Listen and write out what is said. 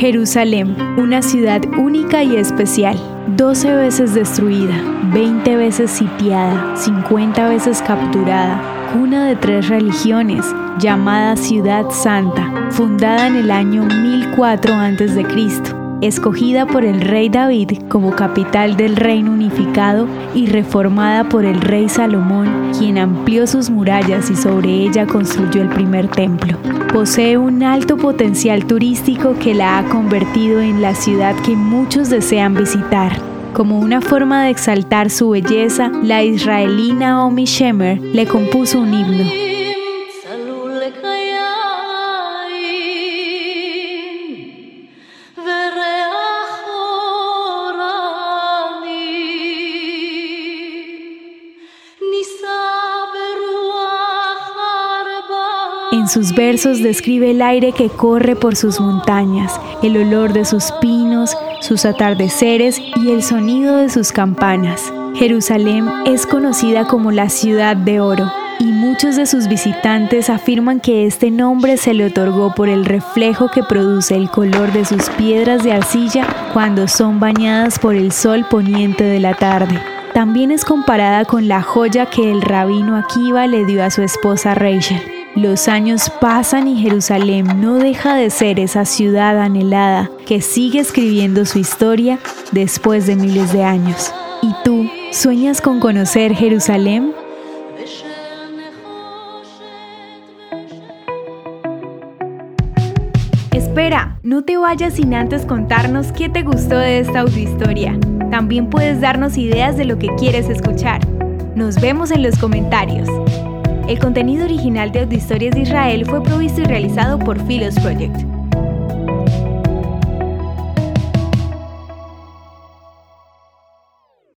Jerusalén, una ciudad única y especial, 12 veces destruida, 20 veces sitiada, 50 veces capturada, cuna de tres religiones, llamada Ciudad Santa, fundada en el año 1004 a.C escogida por el rey David como capital del reino unificado y reformada por el rey Salomón, quien amplió sus murallas y sobre ella construyó el primer templo. Posee un alto potencial turístico que la ha convertido en la ciudad que muchos desean visitar. Como una forma de exaltar su belleza, la israelina Omi Shemer le compuso un himno. En sus versos describe el aire que corre por sus montañas, el olor de sus pinos, sus atardeceres y el sonido de sus campanas. Jerusalén es conocida como la ciudad de oro y muchos de sus visitantes afirman que este nombre se le otorgó por el reflejo que produce el color de sus piedras de arcilla cuando son bañadas por el sol poniente de la tarde. También es comparada con la joya que el rabino Akiva le dio a su esposa Rachel. Los años pasan y Jerusalén no deja de ser esa ciudad anhelada que sigue escribiendo su historia después de miles de años. ¿Y tú sueñas con conocer Jerusalén? Espera, no te vayas sin antes contarnos qué te gustó de esta audiohistoria. También puedes darnos ideas de lo que quieres escuchar. Nos vemos en los comentarios. El contenido original de Historias de Israel fue provisto y realizado por Philos Project.